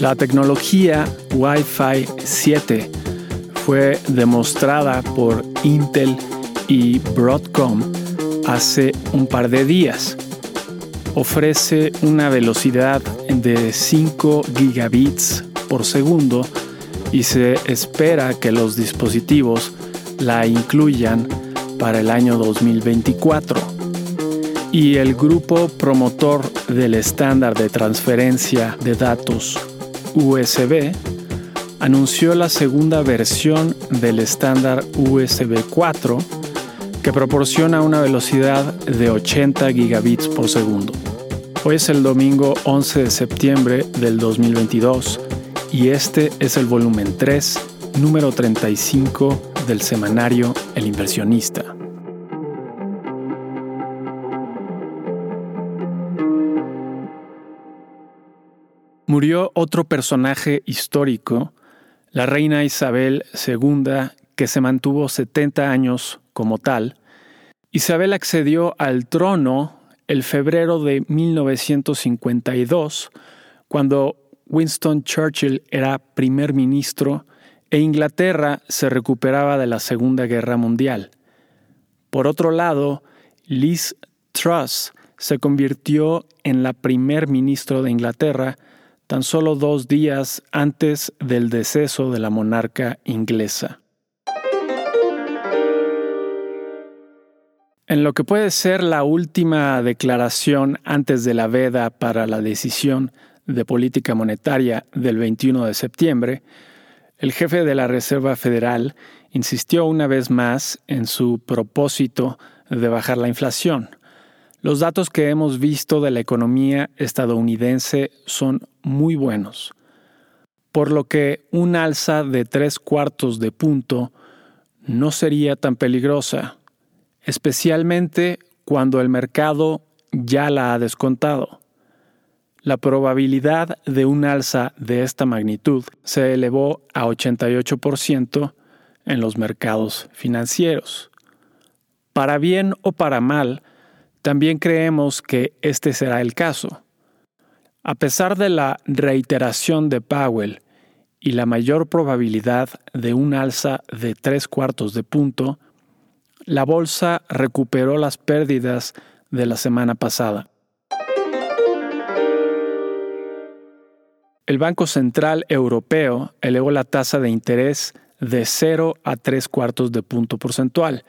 La tecnología Wi-Fi 7 fue demostrada por Intel y Broadcom hace un par de días. Ofrece una velocidad de 5 gigabits por segundo y se espera que los dispositivos la incluyan para el año 2024. Y el grupo promotor del estándar de transferencia de datos USB anunció la segunda versión del estándar USB 4 que proporciona una velocidad de 80 gigabits por segundo. Hoy es el domingo 11 de septiembre del 2022 y este es el volumen 3, número 35 del semanario El inversionista. Murió otro personaje histórico, la reina Isabel II, que se mantuvo 70 años como tal. Isabel accedió al trono el febrero de 1952, cuando Winston Churchill era primer ministro e Inglaterra se recuperaba de la Segunda Guerra Mundial. Por otro lado, Liz Truss se convirtió en la primer ministro de Inglaterra tan solo dos días antes del deceso de la monarca inglesa. En lo que puede ser la última declaración antes de la veda para la decisión de política monetaria del 21 de septiembre, el jefe de la Reserva Federal insistió una vez más en su propósito de bajar la inflación. Los datos que hemos visto de la economía estadounidense son muy buenos, por lo que un alza de tres cuartos de punto no sería tan peligrosa, especialmente cuando el mercado ya la ha descontado. La probabilidad de un alza de esta magnitud se elevó a 88% en los mercados financieros. Para bien o para mal, también creemos que este será el caso. A pesar de la reiteración de Powell y la mayor probabilidad de un alza de tres cuartos de punto, la bolsa recuperó las pérdidas de la semana pasada. El Banco Central Europeo elevó la tasa de interés de 0 a 3 cuartos de punto porcentual,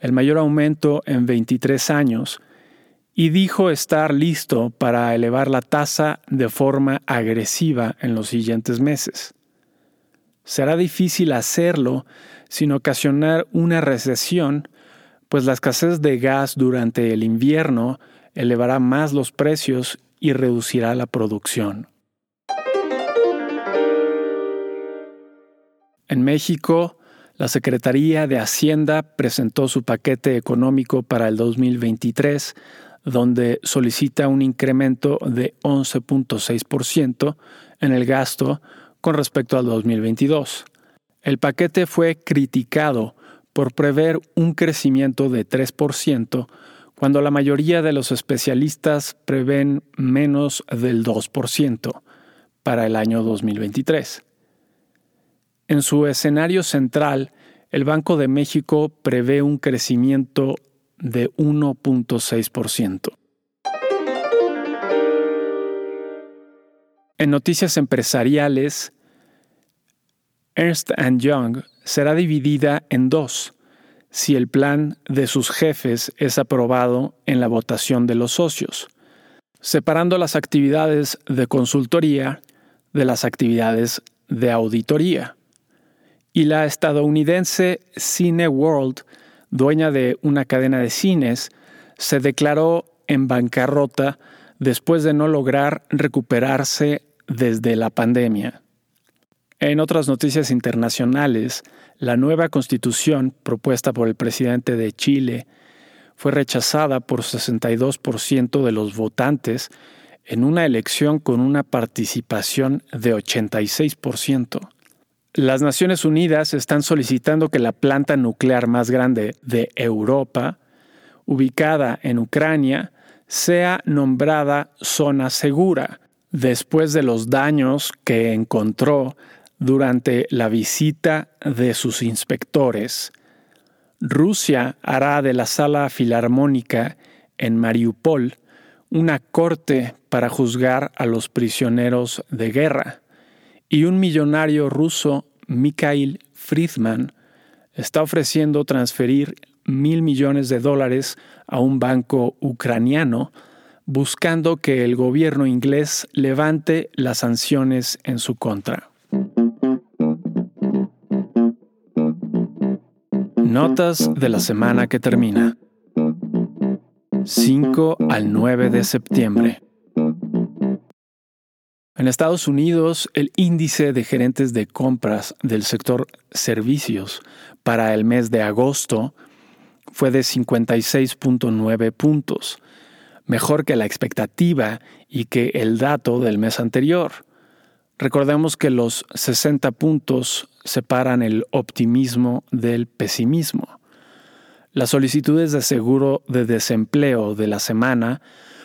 el mayor aumento en 23 años, y dijo estar listo para elevar la tasa de forma agresiva en los siguientes meses. Será difícil hacerlo sin ocasionar una recesión, pues la escasez de gas durante el invierno elevará más los precios y reducirá la producción. En México, la Secretaría de Hacienda presentó su paquete económico para el 2023 donde solicita un incremento de 11.6% en el gasto con respecto al 2022. El paquete fue criticado por prever un crecimiento de 3%, cuando la mayoría de los especialistas prevén menos del 2% para el año 2023. En su escenario central, el Banco de México prevé un crecimiento de 1.6%. En noticias empresariales, Ernst Young será dividida en dos si el plan de sus jefes es aprobado en la votación de los socios, separando las actividades de consultoría de las actividades de auditoría. Y la estadounidense Cineworld dueña de una cadena de cines, se declaró en bancarrota después de no lograr recuperarse desde la pandemia. En otras noticias internacionales, la nueva constitución propuesta por el presidente de Chile fue rechazada por 62% de los votantes en una elección con una participación de 86%. Las Naciones Unidas están solicitando que la planta nuclear más grande de Europa, ubicada en Ucrania, sea nombrada zona segura, después de los daños que encontró durante la visita de sus inspectores, Rusia hará de la sala filarmónica en Mariupol una corte para juzgar a los prisioneros de guerra, y un millonario ruso, Mikhail Friedman, está ofreciendo transferir mil millones de dólares a un banco ucraniano buscando que el gobierno inglés levante las sanciones en su contra. Notas de la semana que termina. 5 al 9 de septiembre. En Estados Unidos, el índice de gerentes de compras del sector servicios para el mes de agosto fue de 56.9 puntos, mejor que la expectativa y que el dato del mes anterior. Recordemos que los 60 puntos separan el optimismo del pesimismo. Las solicitudes de seguro de desempleo de la semana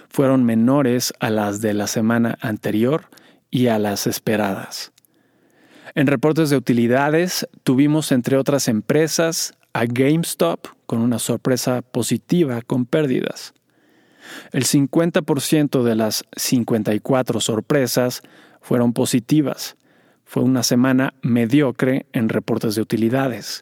fueron menores a las de la semana anterior y a las esperadas. En reportes de utilidades tuvimos entre otras empresas a GameStop con una sorpresa positiva con pérdidas. El 50% de las 54 sorpresas fueron positivas. Fue una semana mediocre en reportes de utilidades.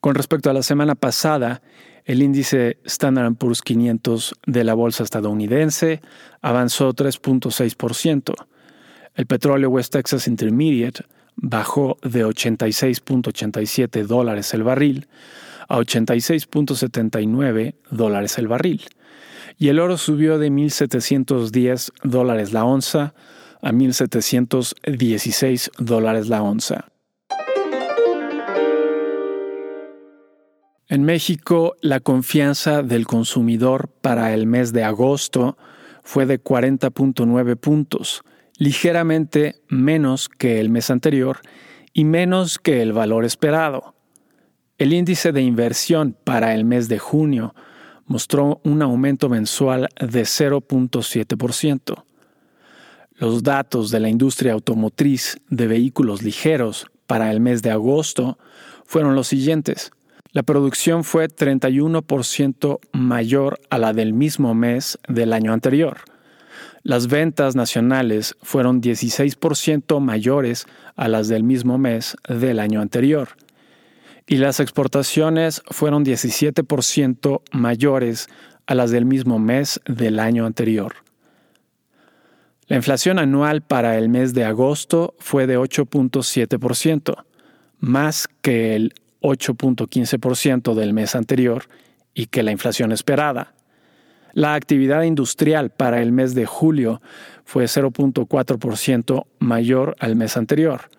Con respecto a la semana pasada, el índice Standard Poor's 500 de la bolsa estadounidense avanzó 3.6%. El petróleo West Texas Intermediate bajó de 86.87 dólares el barril a 86.79 dólares el barril. Y el oro subió de 1.710 dólares la onza a 1.716 dólares la onza. En México, la confianza del consumidor para el mes de agosto fue de 40.9 puntos, ligeramente menos que el mes anterior y menos que el valor esperado. El índice de inversión para el mes de junio mostró un aumento mensual de 0.7%. Los datos de la industria automotriz de vehículos ligeros para el mes de agosto fueron los siguientes. La producción fue 31% mayor a la del mismo mes del año anterior. Las ventas nacionales fueron 16% mayores a las del mismo mes del año anterior. Y las exportaciones fueron 17% mayores a las del mismo mes del año anterior. La inflación anual para el mes de agosto fue de 8.7%, más que el 8.15% del mes anterior y que la inflación esperada. La actividad industrial para el mes de julio fue 0.4% mayor al mes anterior.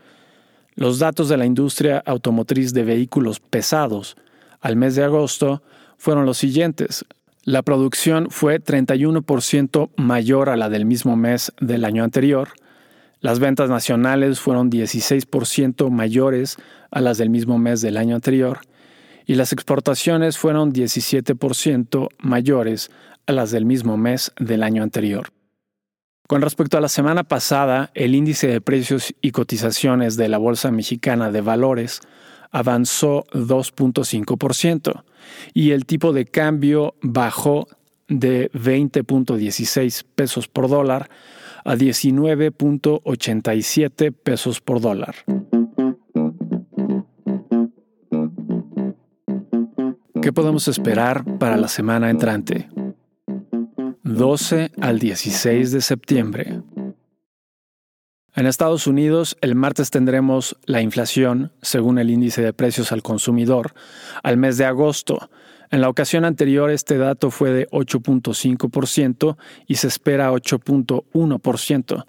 Los datos de la industria automotriz de vehículos pesados al mes de agosto fueron los siguientes. La producción fue 31% mayor a la del mismo mes del año anterior. Las ventas nacionales fueron 16% mayores a las del mismo mes del año anterior y las exportaciones fueron 17% mayores a las del mismo mes del año anterior. Con respecto a la semana pasada, el índice de precios y cotizaciones de la Bolsa Mexicana de Valores avanzó 2.5% y el tipo de cambio bajó de 20.16 pesos por dólar a 19.87 pesos por dólar. ¿Qué podemos esperar para la semana entrante? 12 al 16 de septiembre. En Estados Unidos, el martes tendremos la inflación, según el índice de precios al consumidor, al mes de agosto, en la ocasión anterior este dato fue de 8.5% y se espera 8.1%.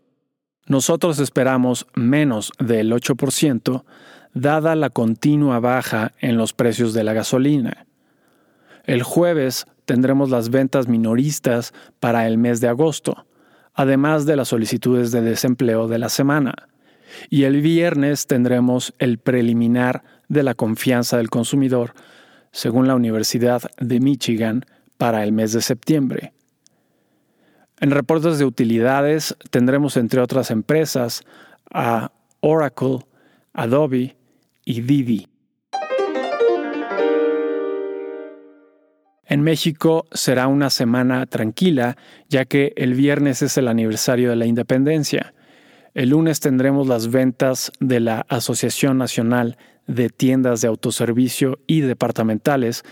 Nosotros esperamos menos del 8%, dada la continua baja en los precios de la gasolina. El jueves tendremos las ventas minoristas para el mes de agosto, además de las solicitudes de desempleo de la semana. Y el viernes tendremos el preliminar de la confianza del consumidor según la Universidad de Michigan, para el mes de septiembre. En reportes de utilidades tendremos entre otras empresas a Oracle, Adobe y Didi. En México será una semana tranquila, ya que el viernes es el aniversario de la independencia. El lunes tendremos las ventas de la Asociación Nacional de Tiendas de Autoservicio y Departamentales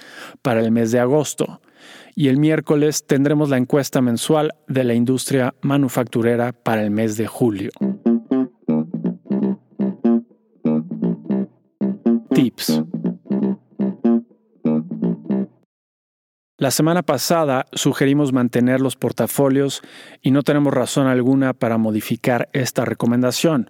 para el mes de agosto. Y el miércoles tendremos la encuesta mensual de la industria manufacturera para el mes de julio. Tips. La semana pasada sugerimos mantener los portafolios y no tenemos razón alguna para modificar esta recomendación.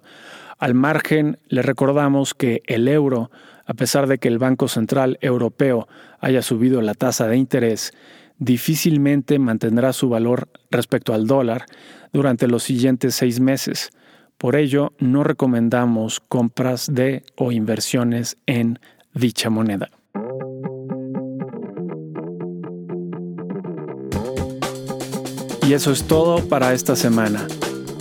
Al margen, le recordamos que el euro, a pesar de que el Banco Central Europeo haya subido la tasa de interés, difícilmente mantendrá su valor respecto al dólar durante los siguientes seis meses. Por ello, no recomendamos compras de o inversiones en dicha moneda. Y eso es todo para esta semana.